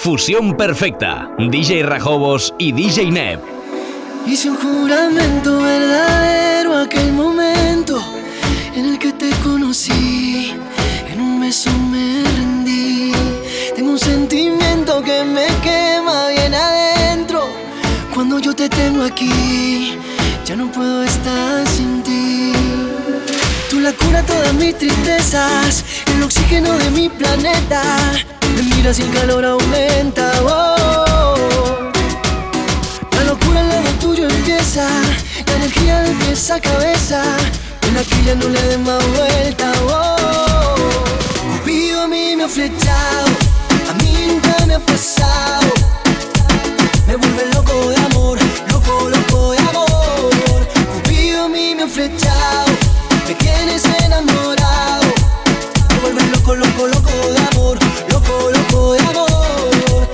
Fusión perfecta. DJ Rajobos y DJ Neb. Hice un juramento verdadero aquel momento en el que te conocí. En un beso me rendí. Tengo un sentimiento que me quema bien adentro. Cuando yo te tengo aquí, ya no puedo estar sin ti. Tú la cura todas mis tristezas, el oxígeno de mi planeta. Me miras y el calor aumenta. Oh. La locura al lado tuyo empieza, la energía de pies a cabeza. En aquí ya no le den más vuelta. Oh. Cupido a mí me ha flechado, a mí nunca me ha pasado. Me vuelve loco de amor, loco, loco de amor. Cupido a mí me ha flechado, me tienes enamorado. Me vuelve loco, loco, loco de amor, loco, de amor.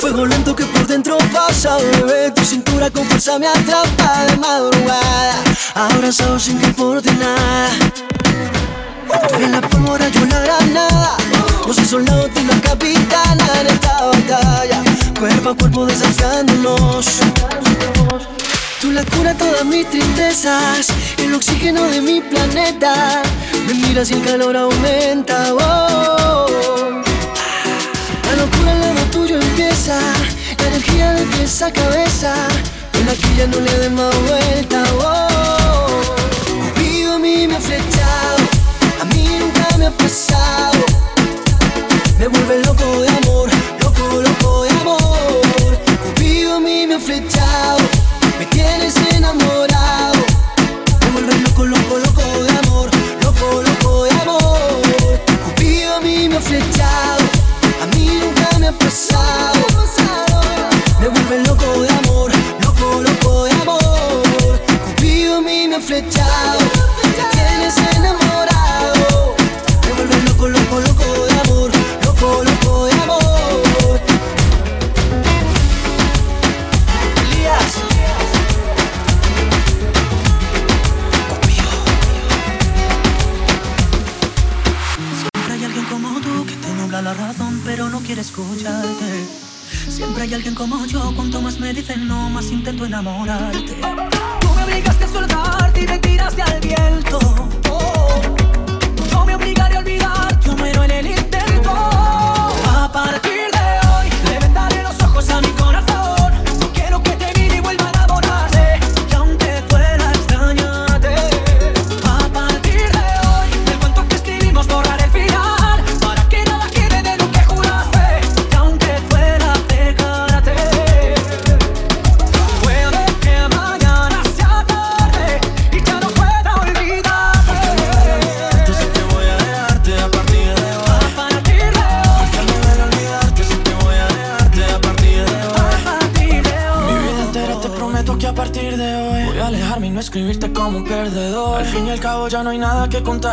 Fuego lento que por dentro pasa, bebé. Tu cintura con fuerza me atrapa de madrugada. Abrazado sin que importe nada. Eres la pólvora, yo la granada. No soy soldado, la capitana en esta batalla. Cuerpo a cuerpo desafiándonos. Tú la cura todas mis tristezas, el oxígeno de mi planeta. Me miras y el calor aumenta. Oh. Locura lado tuyo empieza, la energía de pies a cabeza. En aquí ya no le den más vuelta. Oh. Cupido a mí me ha flechado, a mí nunca me ha pasado. Me vuelve loco de amor, loco, loco de amor. Cupido a mí me ha flechado, me tienes enamorado. Me vuelve loco, loco, loco nunca me vuelve loco,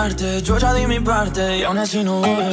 Yo ya di mi parte y aún así no volverás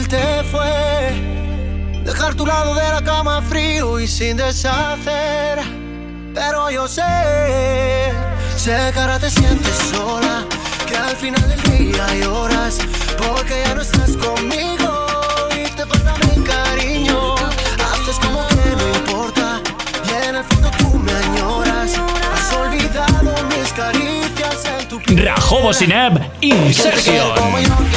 fácil te fue dejar tu lado de la cama frío y sin deshacer. Pero yo sé, sé que ahora te sientes sola, que al final del día lloras porque ya no estás conmigo y te falta mi cariño. Haces como que no importa y en el fondo tú me añoras. Has olvidado mis caricias en tu piel. Rajobo Sinab Inserción.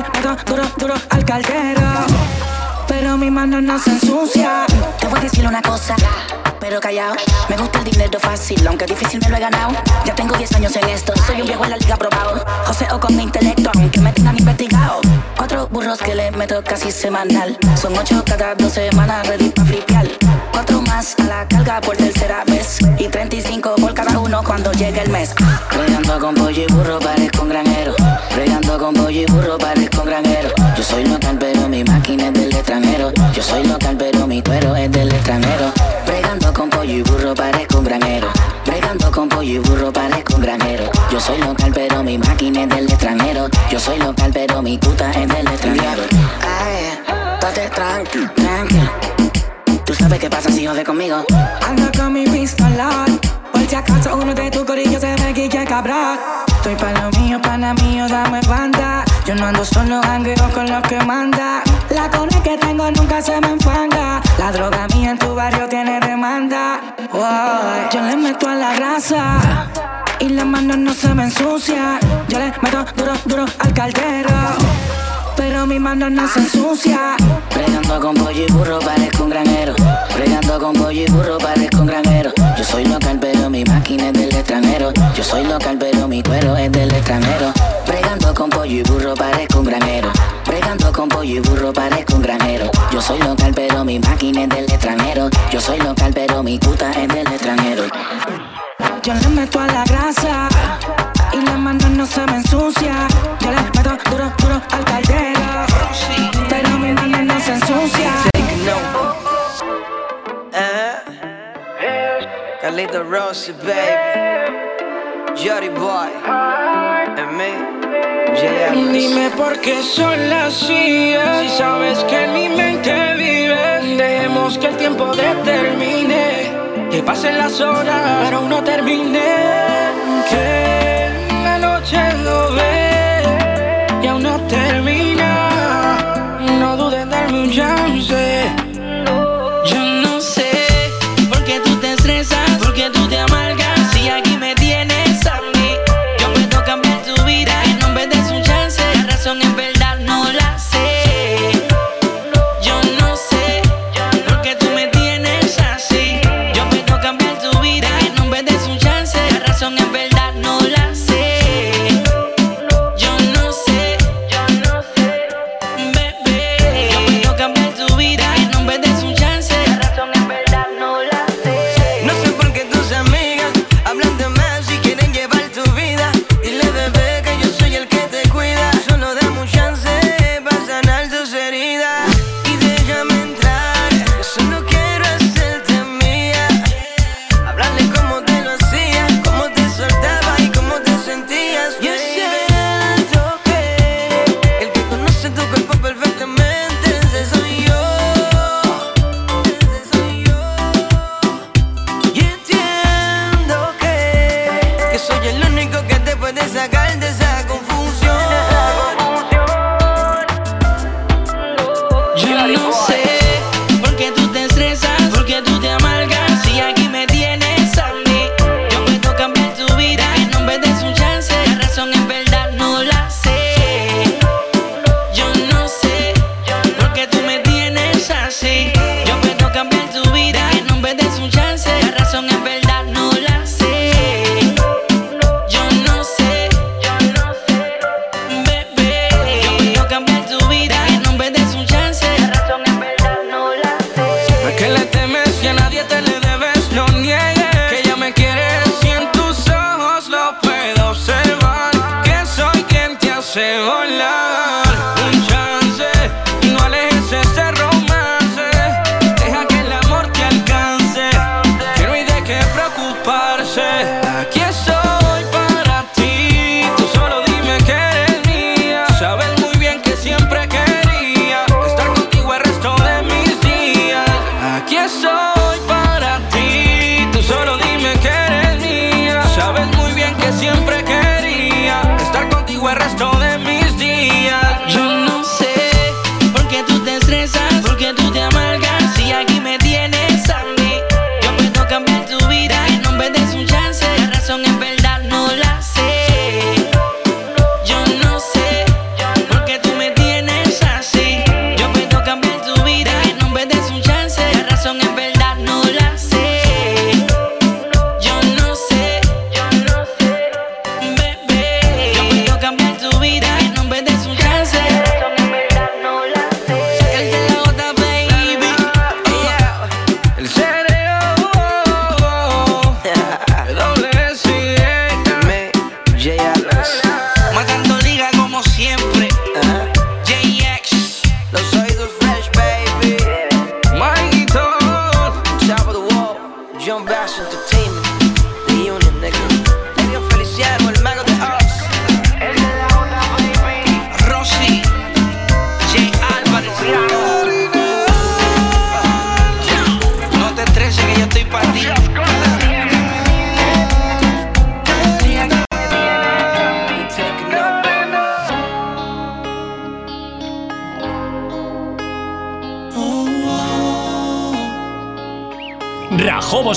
le duro, duro al caldero. Pero mi mano no se ensucia. Te voy a decir una cosa. Me gusta el dinero fácil, aunque difícil me lo he ganado. Ya tengo 10 años en esto, soy un viejo en la liga probado. o con mi intelecto, aunque me tengan investigado. Cuatro burros que le meto casi semanal. Son ocho cada dos semanas, ready pa' flipear. Cuatro más a la carga por tercera vez. Y 35 por cada uno cuando llegue el mes. Regando con pollo y burro, parezco un granjero. Regando con pollo y burro, parezco un granjero. Yo soy local, pero mi máquina es del extranjero. Yo soy local, pero mi cuero es del extranjero. Bregando con pollo y burro, parezco un granero. Bregando con pollo y burro, parezco un granero. Yo soy local, pero mi máquina es del extranjero. Yo soy local, pero mi puta es del extranjero. Ay, estate tranquilo, tranquilo. Tú sabes qué pasa si jode conmigo. Ando con mi pistola. Por si acaso uno de tu corillo se ve que quiere cabrar. Estoy pa' lo mío, pana mío, dame banda. Yo no ando solo, jangueo con los que manda. La cone que tengo nunca se me enfanga. La droga mía en tu barrio tiene demanda. Yo le meto a la grasa. Y las manos no se me ensucian. Yo le meto duro, duro al caldero pero mi mano no se ensucia. Pregando con pollo y burro, parezco un granero. Pregando con pollo y burro, parezco un granero. Yo soy local, pero mi máquina es del extranjero. Yo soy local, pero mi cuero es del extranjero. Pregando con pollo y burro, parezco un granero. Pregando con pollo y burro, parezco un granero. Yo soy local, pero mi máquina es del extranjero. Yo soy local, pero mi puta es del extranjero. Yo le meto a la grasa y la mano no se me ensucia. Yo le meto duro, duro al caldero, pero mi mano no se ensucia. Carlito Rossi, baby. Jody Boy. And me. Dime por qué son las Si sabes que en mi mente vive. Dejemos que el tiempo determine. Que pasen las horas, pero aún no termine.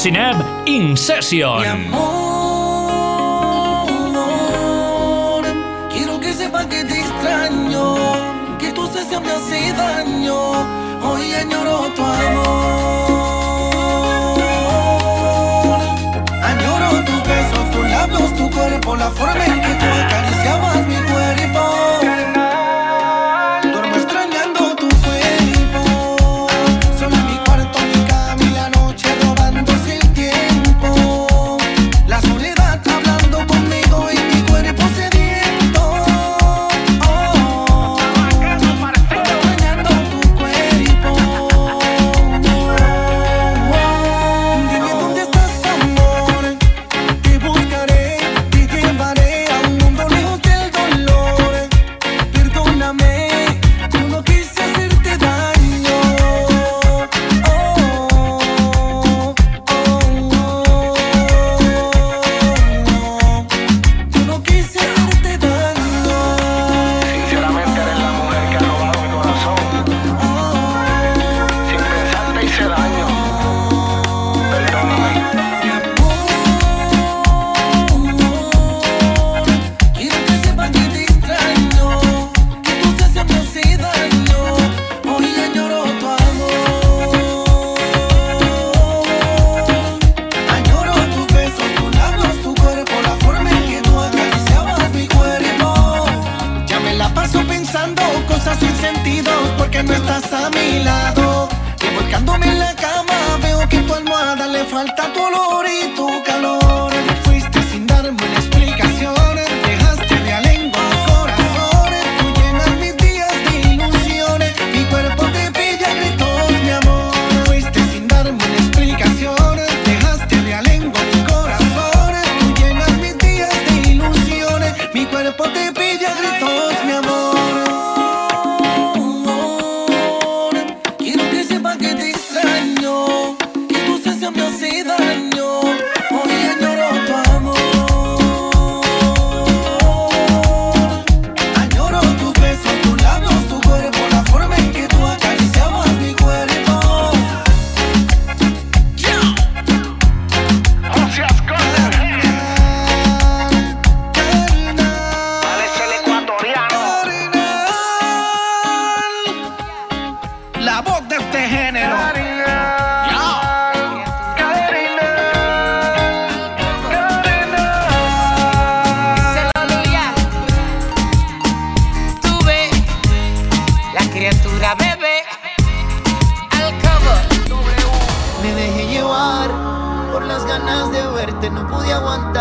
Sinab in session.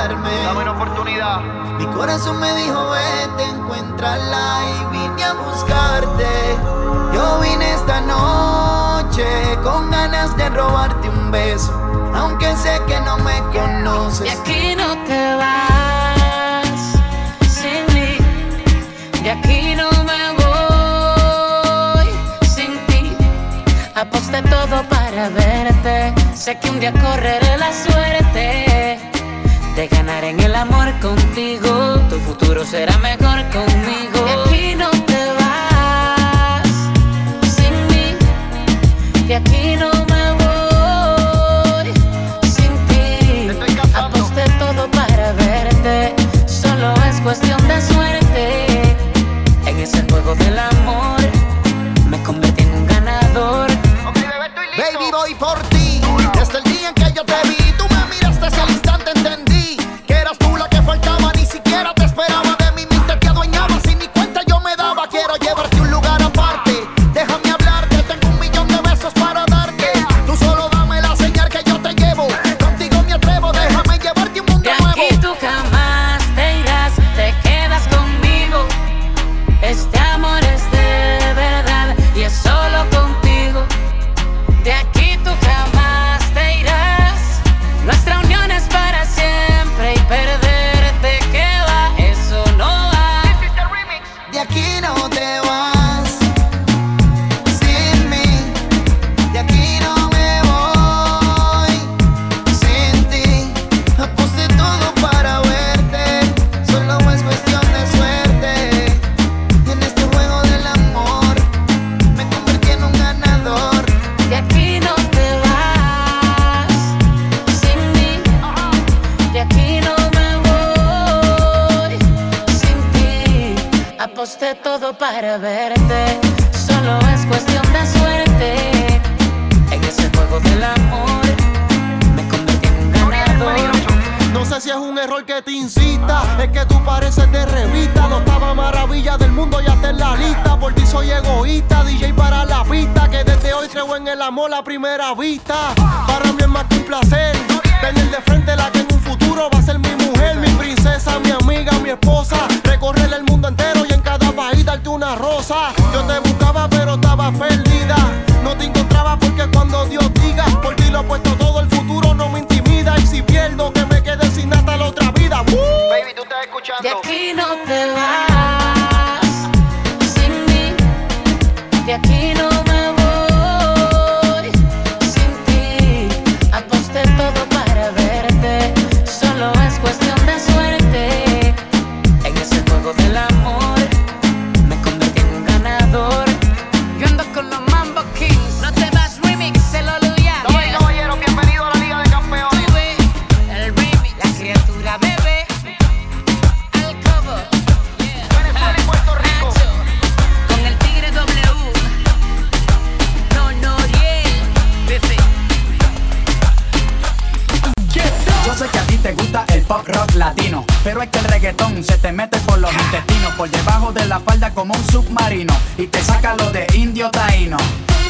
Dame una oportunidad. Mi corazón me dijo, vete, encuéntrala y vine a buscarte. Yo vine esta noche con ganas de robarte un beso, aunque sé que no me conoces. Y aquí no te vas sin mí, De aquí no me voy sin ti. Aposté todo para verte, sé que un día correré la suerte de ganar en el amor contigo. Tu futuro será mejor conmigo. De aquí no te vas sin mí. De aquí no me voy sin ti. Aposté todo para verte. Solo es cuestión de suerte. En ese juego del amor me convertí en un ganador. Baby, voy por ti. Aposté todo para verte. Solo es cuestión de suerte. En ese juego del amor me convertí en un ganador. No sé si es un error que te incita, es que tú pareces de revista. No estaba maravilla del mundo, ya está en la lista. Por ti soy egoísta, DJ para la pista. Que desde hoy creo en el amor a primera vista. Para mí es más que un placer. Tener de frente la que en un futuro va a ser mi mujer, mi princesa, mi amiga, mi esposa. Recorrer el mundo entero y darte una rosa. Yo te buscaba, pero estaba perdida. No te encontraba porque cuando Dios diga, por ti lo he puesto todo, el futuro no me intimida. Y si pierdo, que me quede sin hasta la otra vida. Baby, tú estás escuchando. De aquí no te vas por debajo de la falda como un submarino, y te saca lo de indio taíno.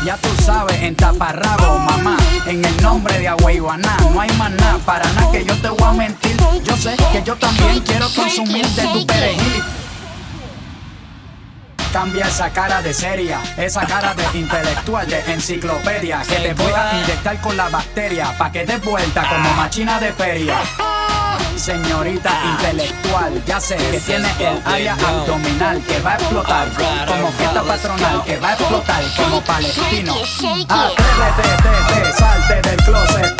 Ya tú sabes, en taparrabo, mamá, en el nombre de Agüeyuaná, no hay nada, para nada que yo te voy a mentir. Yo sé que yo también quiero consumir de tu perejil. Cambia esa cara de seria, esa cara de intelectual, de enciclopedia, que te voy a inyectar con la bacteria, pa' que des vuelta como machina de feria. Señorita intelectual, ya sé que tiene el área abdominal que va a explotar, como fiesta patronal que va a explotar como palestino. Atrévete, te, te, salte del closet,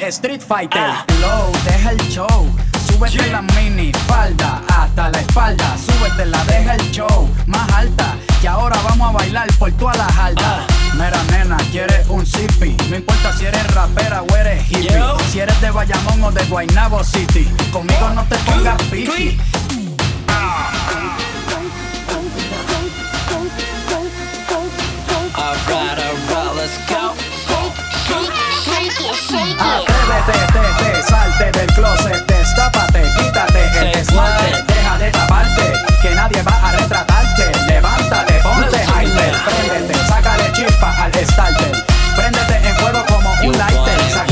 street fighter. Low, deja el show. Súbete la mini falda hasta la espalda. Súbete la, deja el show más alta. Que ahora vamos a bailar por toda la alta. Mira, nena, quieres un zippy. No importa si eres rapera o eres hippie. Si eres de Bayamón o de Guaynabo City. Conmigo no te pongas piqui. Atrévete, te, te, salte del closet, destápate, quítate el esmalte, deja de taparte, que nadie va a retratarte. Levántate, ponte hyper, préndete, sácale chispa al starter. Préndete en fuego como un lighter,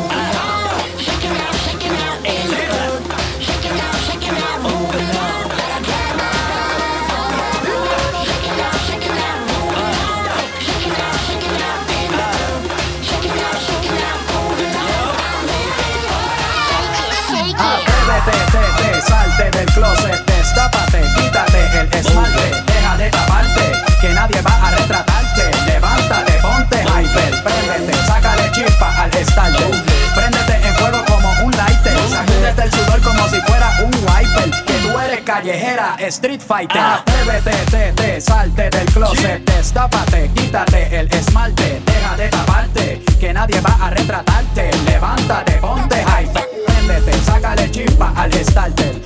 Salte del closet, destápate, quítate el esmalte, deja de taparte, que nadie va a retratarte. Levántate, ponte hyper, préndete, sácale chispa al starter. Préndete en fuego como un lighter, sacúdete el sudor como si fuera un wiper. Que tú eres callejera, street fighter. Atrévete, te, te, salte del closet, destápate, quítate el esmalte, deja de taparte, que nadie va a retratarte. Levántate, ponte hyper. Préndete, sácale chispa al starter.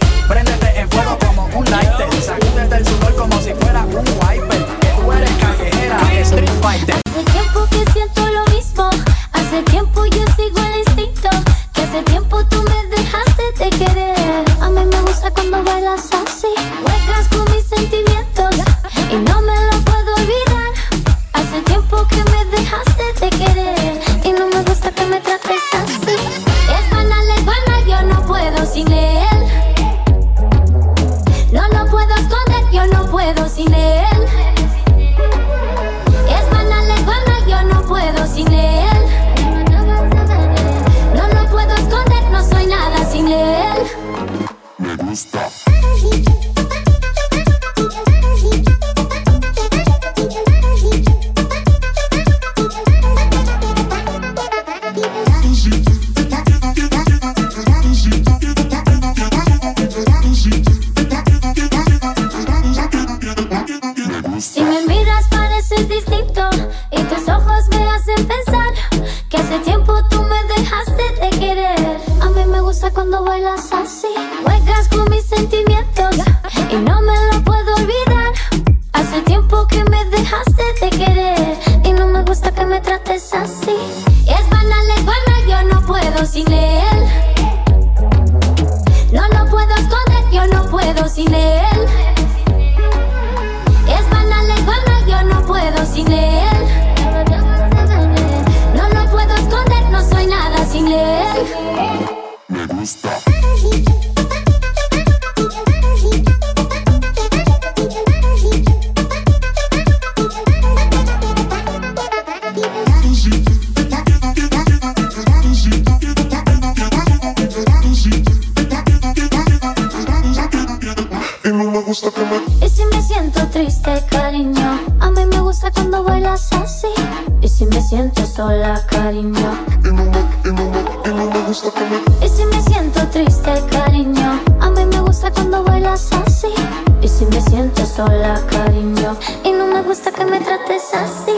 Y si me siento sola, cariño. Y no me gusta que me trates así.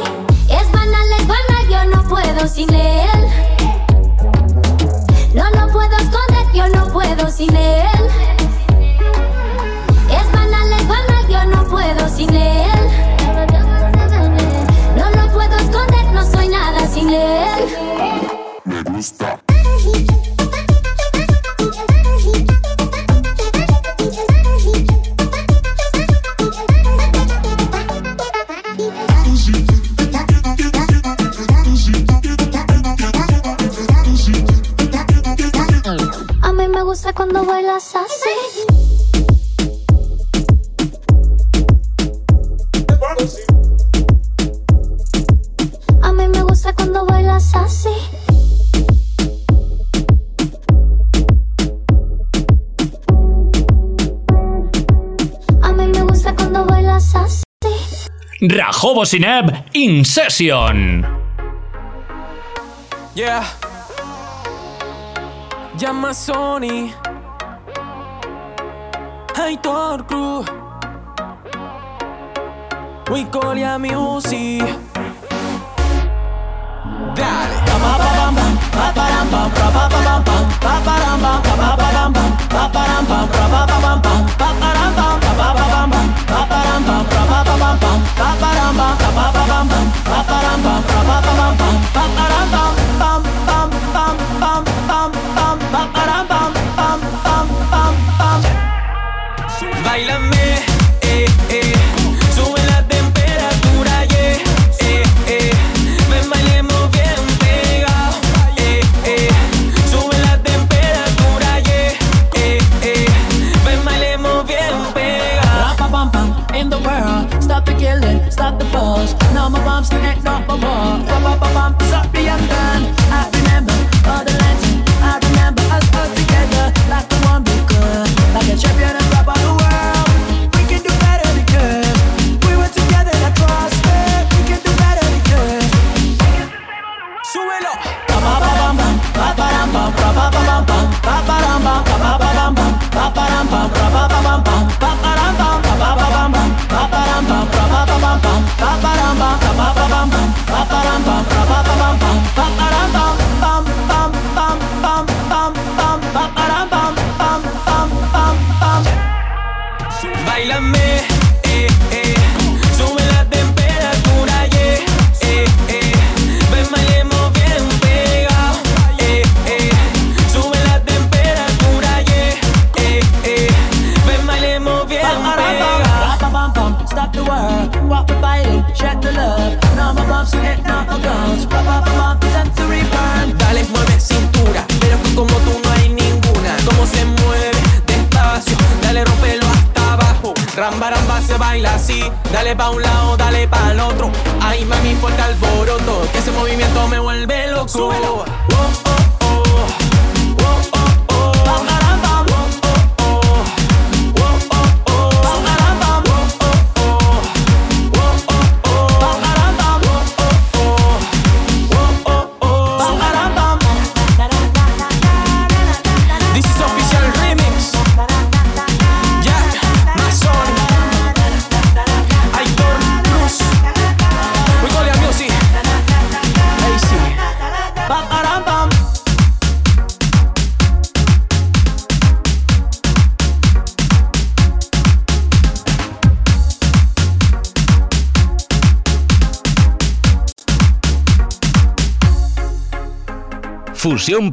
Es banal, es banal, yo no puedo sin él. No lo puedo esconder, yo no puedo sin él. In session. Yeah. Llama Sony. Aitor Cruz. We call ya music. Dale. Báilame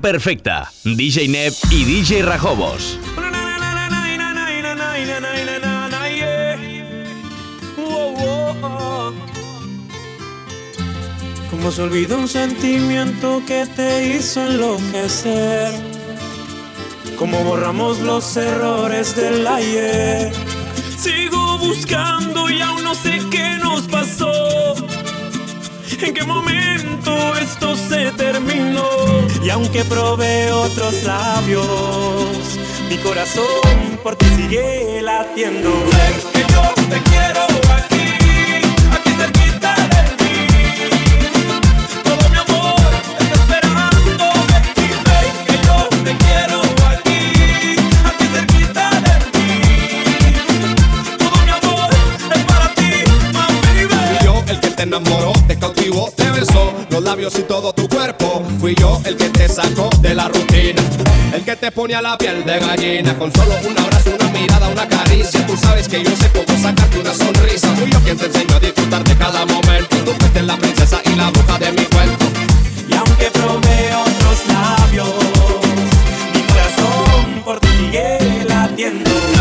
perfecta. DJ Neb y DJ Rajobos. Como se olvidó un sentimiento que te hizo enloquecer. Como borramos los errores del ayer. Sigo buscando y aún no sé qué nos pasó. En qué momento esto se terminó. Y aunque probé otros labios, mi corazón por ti sigue latiendo. Sé que yo te quiero labios y todo tu cuerpo. Fui yo el que te sacó de la rutina, el que te ponía la piel de gallina. Con solo un abrazo, una mirada, una caricia. Tú sabes que yo sé cómo sacarte una sonrisa. Fui yo quien te enseñó a disfrutar de cada momento. Tú fuiste la princesa y la bruja de mi cuento. Y aunque probé otros labios, mi corazón por ti sigue latiendo.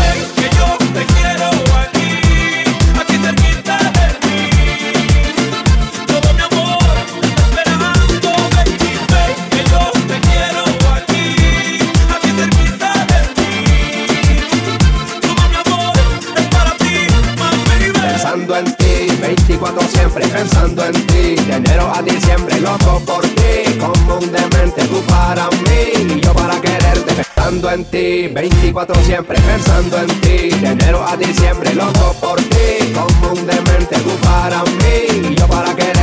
Siempre pensando en ti. De enero a diciembre, loco por ti. Como un demente, tú para mí y yo para quererte. Pensando en ti, 24 siempre pensando en ti. De enero a diciembre, loco por ti. Como un demente, tú para mí y yo para quererte.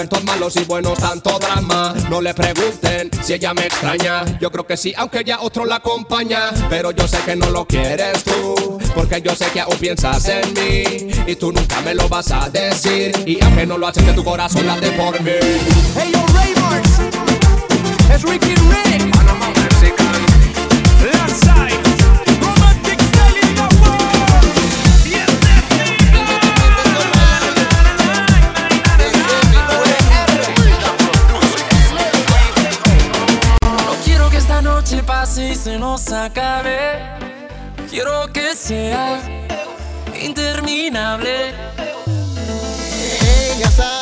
Momentos malos y buenos, tanto drama. No le pregunten si ella me extraña. Yo creo que sí, aunque ya otro la acompaña. Pero yo sé que no lo quieres tú, porque yo sé que aún piensas en mí. Y tú nunca me lo vas a decir. Y aunque no lo haces, que tu corazón late por mí. Hey yo, Ray Marks, es Ricky Rick. Panama Mexican. Landside, nos acabe. Quiero que sea interminable. Ella sabe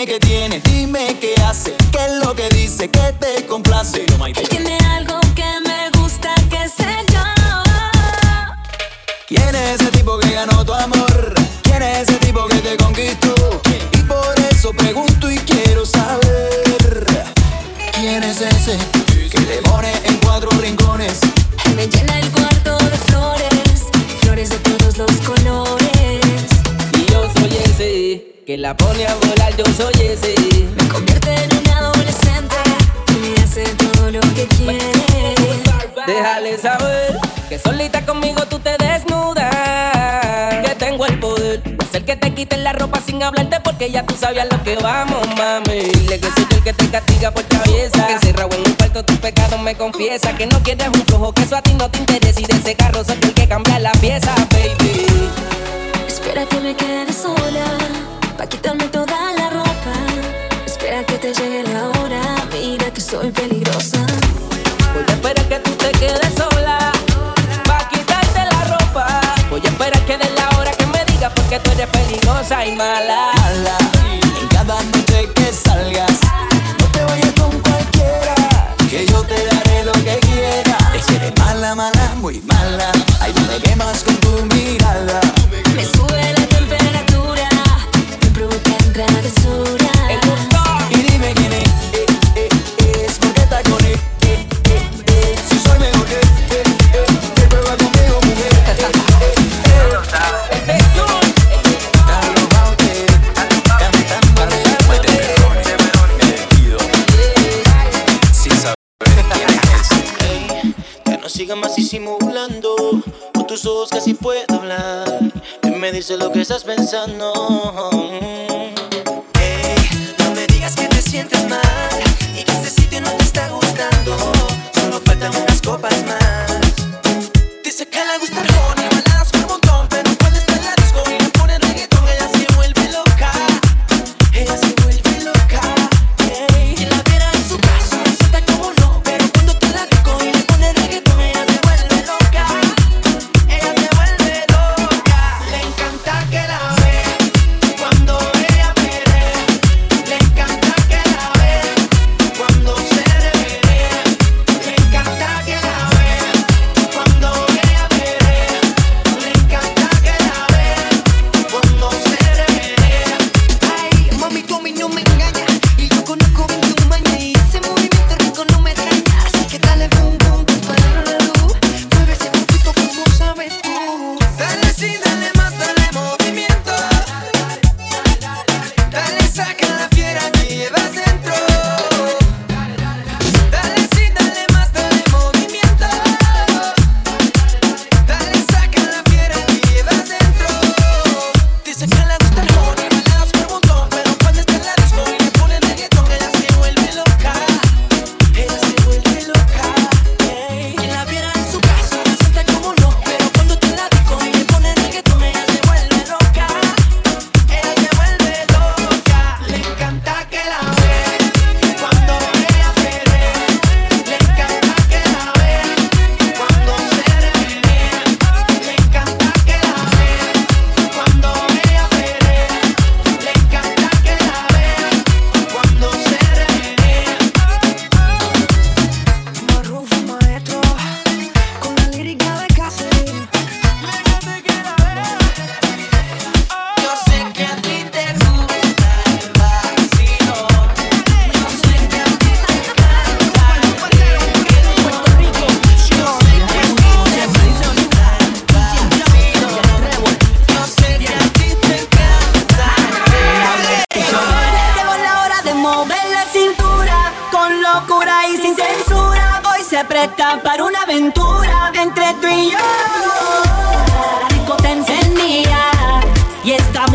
Dime qué tiene, dime qué hace, qué es lo que dice, qué te complace. ya tú sabías lo que vamos, mami. Dile que soy yo el que te castiga por traviesa. Que encerrado en un cuarto tus pecados me confiesa. Que no quieres un flojo, que eso a ti no te interesa. Y de ese carro soy el que cambia la pieza. sé lo que estás pensando.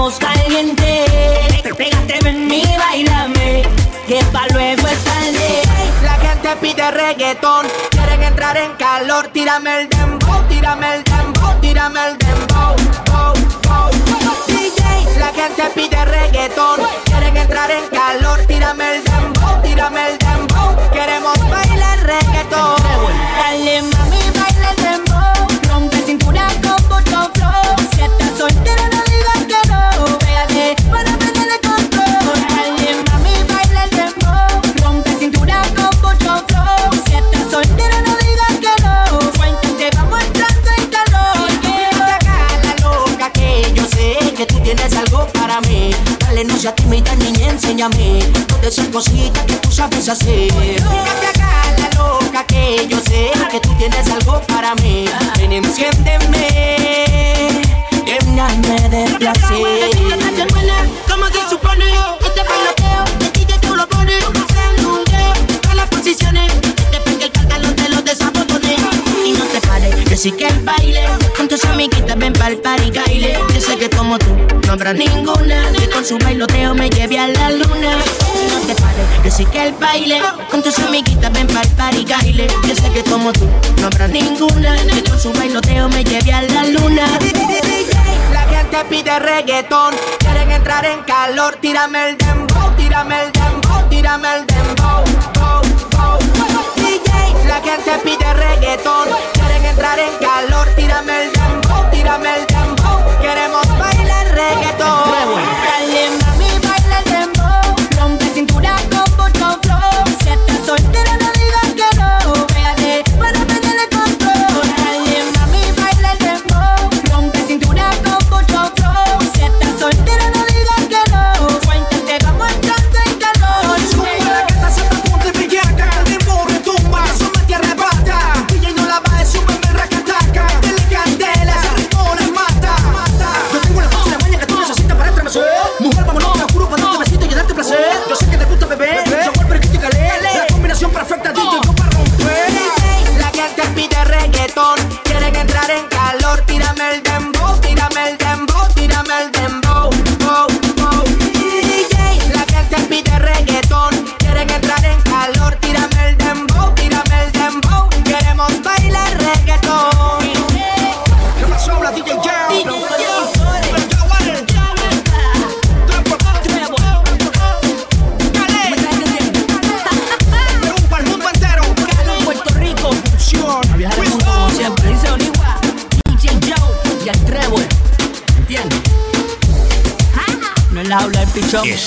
Estamos calientes. Pégate en mí, bailame, que pa' luego es tarde. La gente pide reggaetón, quieren entrar en calor. Tírame el dembow, tírame el dembow, tírame el dembow. Bow, bow. DJ, la gente pide reggaetón, quieren entrar en calor. Tírame el dembow, tírame el dembow. Queremos para mí. Dale, no seas tímida, niña, enséñame todas esas cositas que tú sabes hacer. Fíjate acá, la loca que yo sé que tú tienes algo para mí. Ven, enciéndeme, lléname de placer. ¿Cómo se supone? Este bailoteo, de DJ tú lo pones Haciendo un deo, todas las posiciones pares, que el baile Con tus amiguitas ven pa'l party baile. Yo sé que como tú, no habrá ninguna. Que con su bailoteo me lleve a la luna. No te que sí que el baile Con tus amiguitas ven pa'l party baile. Yo sé que como tú, no habrá ninguna. Que con su bailoteo me lleve a la luna. La gente pide reggaetón, quieren entrar en calor. Tírame el dembow, tírame el dembow, tírame el dembow. La gente pide reggaetón, quieren entrar en calor. Tírame el dembow, tírame el dembow. Queremos bailar reggaetón.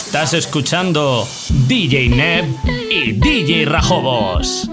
Estás escuchando DJ Neb y DJ Rajobos.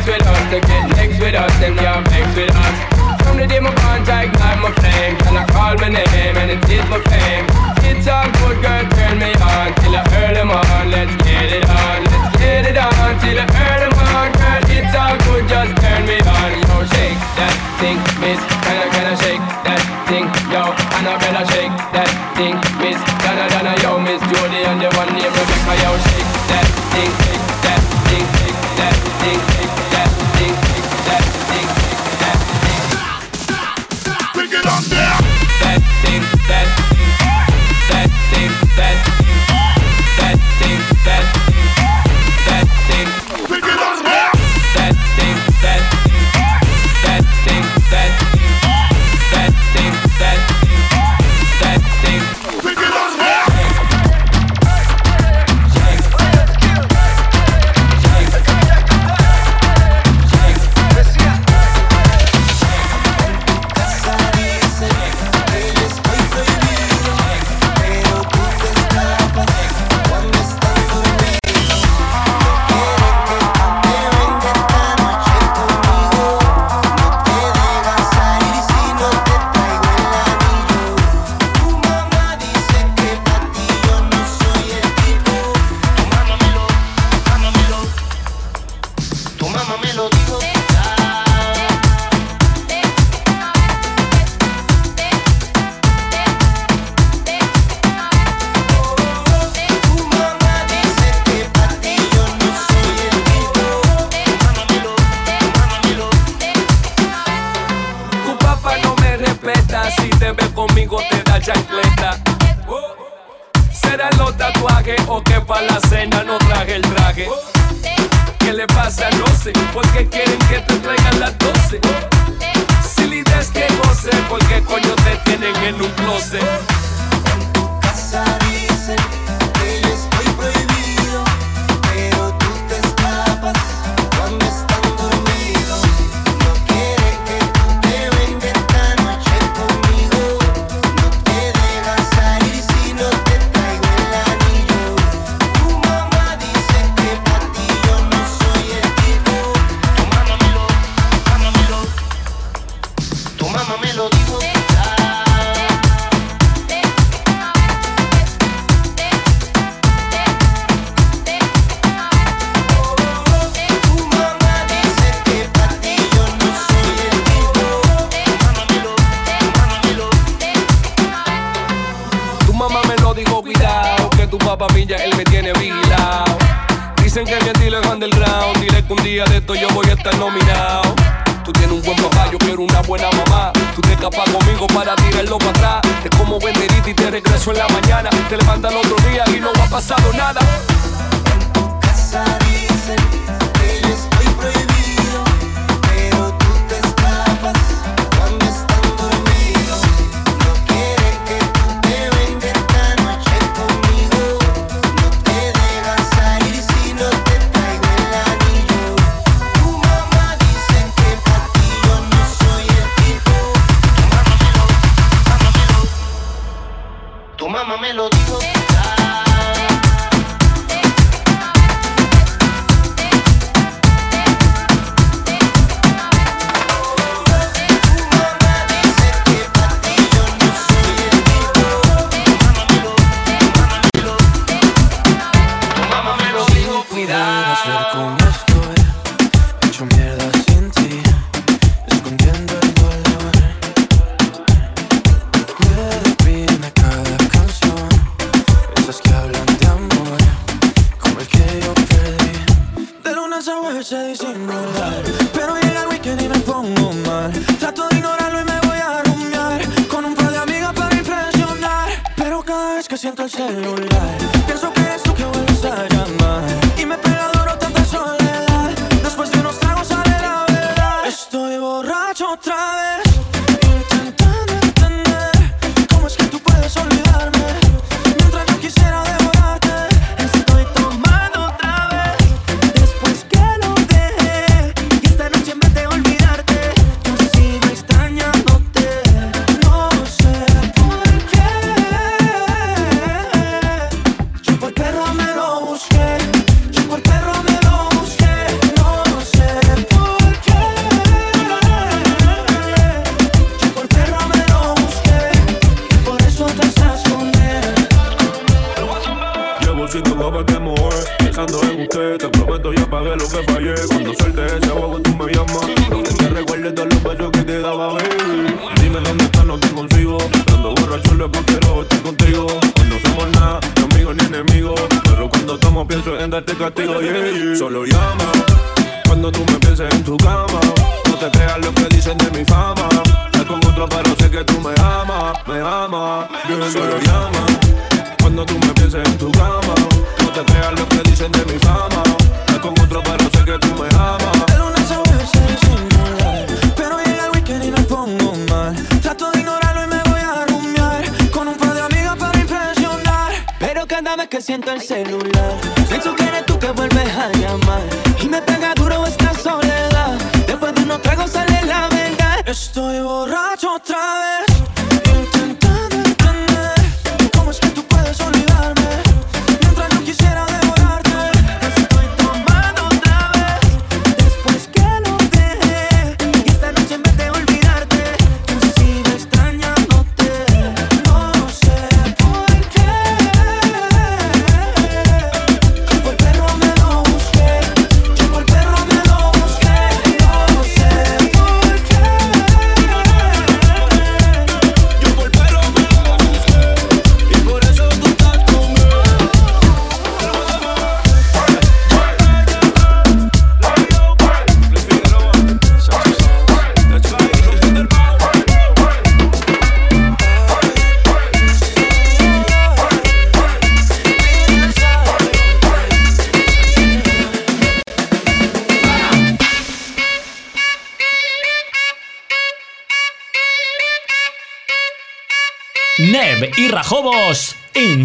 Next with us, to get next with us, them can't flex with us. From the day my bond, I ignite my flame. Can I call my name and it is my fame? It's a good, girl, turn me on till I earn them on. Let's get it on, let's get it on till I earn them on, girl. It's all good, just turn me on. Yo, shake that thing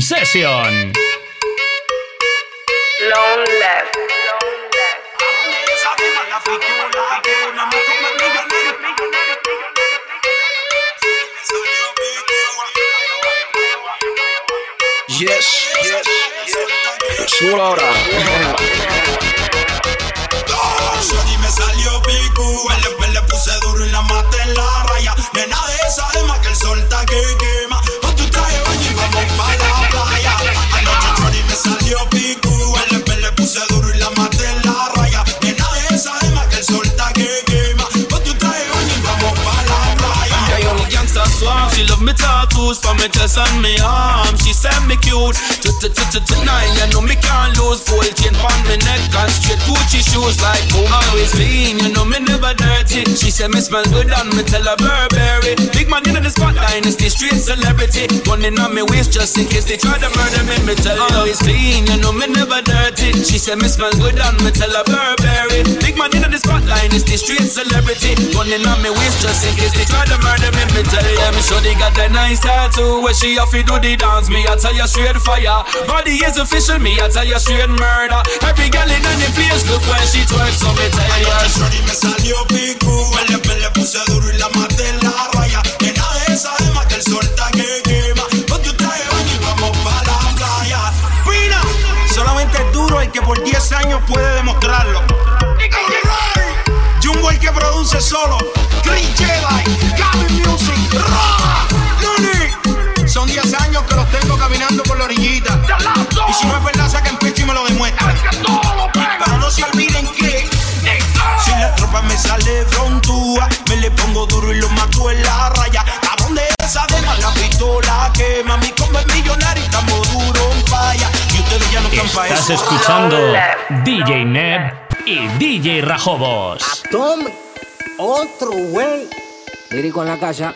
Session. Long left. Yes, yes, yes. Subo ahora. Me salió después le puse duro y la maté en la raya. Nena de esa alma que el sol está que tattoos from me chest and me arm. She said me cute. Tonight, you know me can't lose. Gold chain on me neck and straight Gucci shoes like boom. Always clean, you know me never dirty. She said me smell good and me tell her Burberry. Big man in the spotlight, is the street celebrity. Running on me waist just in case they try to murder me. Me tell her always clean, you know me never dirty. She said me smell good and me tell her Burberry. Big man in the spotlight, is the street celebrity. Running on me waist just in case they try to murder me. Me tell her me sure they got that nice girl too, where she have to do the dance. Me, I tell you straight fire. Body is official, me, I tell you straight murder. Every girl in the place, look when she twerks on me, tell ya. Shorty me salió pico, el me le puse duro y la maté en la raya. Llena de esa gema que el sol está que quema. Ponte un traje baño y vamos pa' la playa. Pina, solamente es duro el que por 10 años puede demostrarlo. Jumbo el que produce solo. Green Jedi, Gabby Music, Rock. Son 10 años que los tengo caminando por la orillita. Y si no es verdad, saquen pecho y me lo demuestran. Pero no se olviden que si la tropa me sale frontúa, me le pongo duro y lo mato en la raya. Cabrón de esa además la pistola que mami como es millonario y estamos duro en falla. Y ustedes ya no están pa' Estás escuchando DJ Neb y DJ Rajobos. Tome otro güey. Lírico en la casa.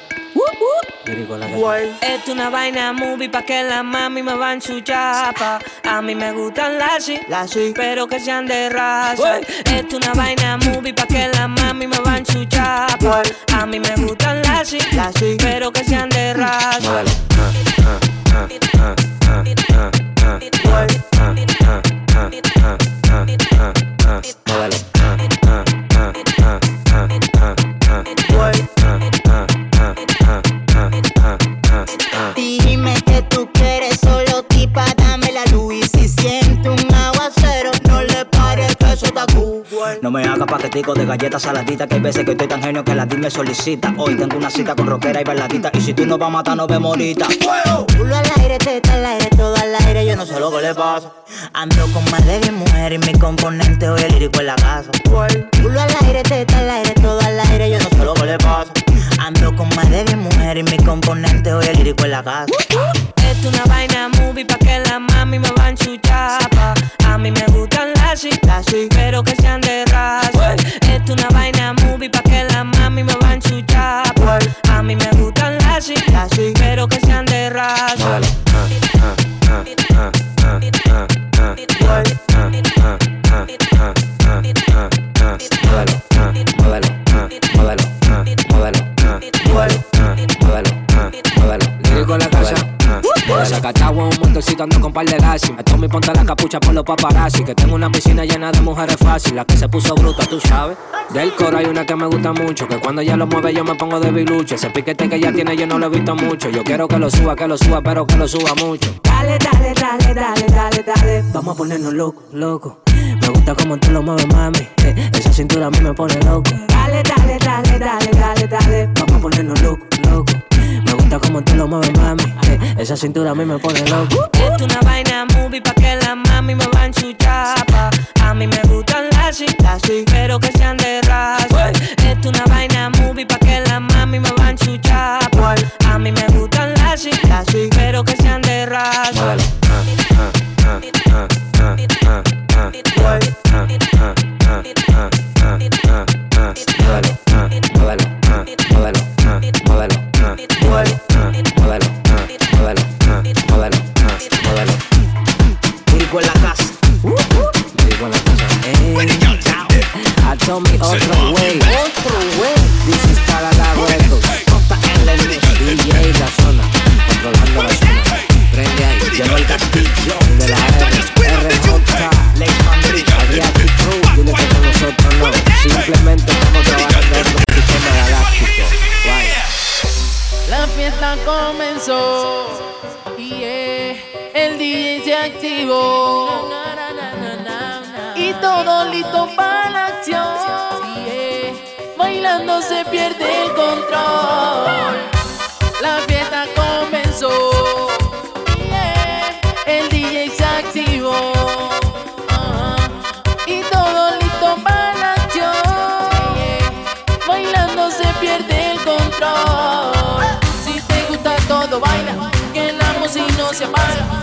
Es una vaina movie pa' que la mami me van su chapa. A mí me gustan las sí, pero que sean de raza. Es una vaina movie pa' que la mami me van su chapa. A mí me gustan las sí, pero que sean de raza. No me haga paquetico de galletas saladitas Que hay veces que estoy tan genio que la DIM me solicita Hoy tengo una cita con rockera y bailadita Y si tú no vas a matar, no vemos ahorita Culo al aire, teta al aire, todo al aire, yo no sé lo que le pasa. Ando con más de 10 mujeres y mi componente hoy el lírico en la casa. Culo al aire, teta al aire, todo al aire, yo no sé lo que le pasa. Ando con más de 10 mujeres y mi componente hoy el lírico en la casa. Es una vaina movie pa' que la mami me van su chapa. A mí me gustan las sí, pero que sean de raza. Es una vaina movie pa' que la mami me van su chapa. A mí me gustan las sí, pero que sean de raza. Sacatagua un montecito ando con par de gases. Me tomo y ponte la capucha por los paparazzi Que tengo una piscina llena de mujeres fácil La que se puso bruta, tú sabes. Del coro hay una que me gusta mucho Que cuando ella lo mueve yo me pongo de bilucho Ese piquete que ella tiene yo no lo he visto mucho. Yo quiero que lo suba, que lo suba, pero que lo suba mucho. Dale, dale, dale, dale, dale, dale. Vamos a ponernos locos, locos Me gusta como tú lo mueves, mami. Eh, Esa cintura a mí me pone loco. Dale, dale, dale, dale, dale, dale. Vamos a ponernos locos, locos Me gusta como tú lo mueves, mami eh, Esa cintura a mí me pone loco Es una vaina movie pa' que la mami me van su chapa. A mí me gustan las sí, pero que sean de raza. Es una vaina movie pa' que la mami me van su chapa. A mí me gustan las sí, pero que sean de raza. Told me otro way Otro way This is para la record JLM DJ la zona Controlando la zona Prende ahí Llegó el castillo De la R RJ Lex Madrid Adriatic Crew Dile que con nosotros no Simplemente estamos trabajando en un sistema galáctico Guay La fiesta comenzó y eh, el DJ se activó y todo listo para la acción. Eh, bailando se pierde el control. La fiesta comenzó el DJ se activó Ajá. y todo listo para la acción. Eh, bailando se pierde el control. Si te gusta todo, baila, que la música no se apaga.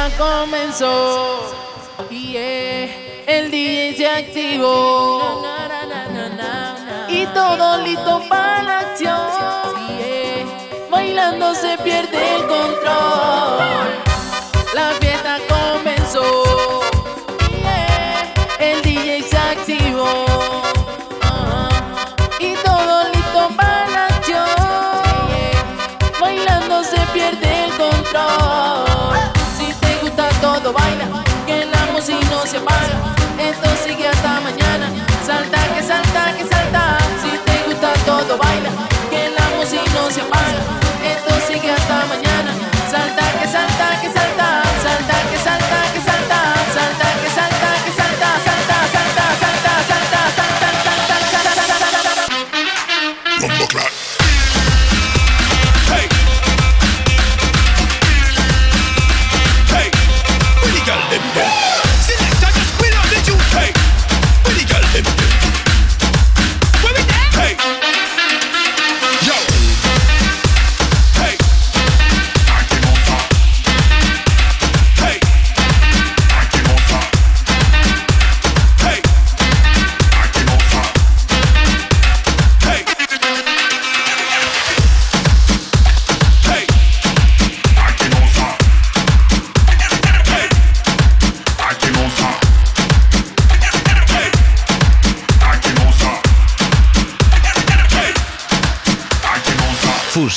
fiesta comenzó. Y yeah. el DJ se activó. Y todo listo para la acción. Bailando se pierde el control. La fiesta comenzó.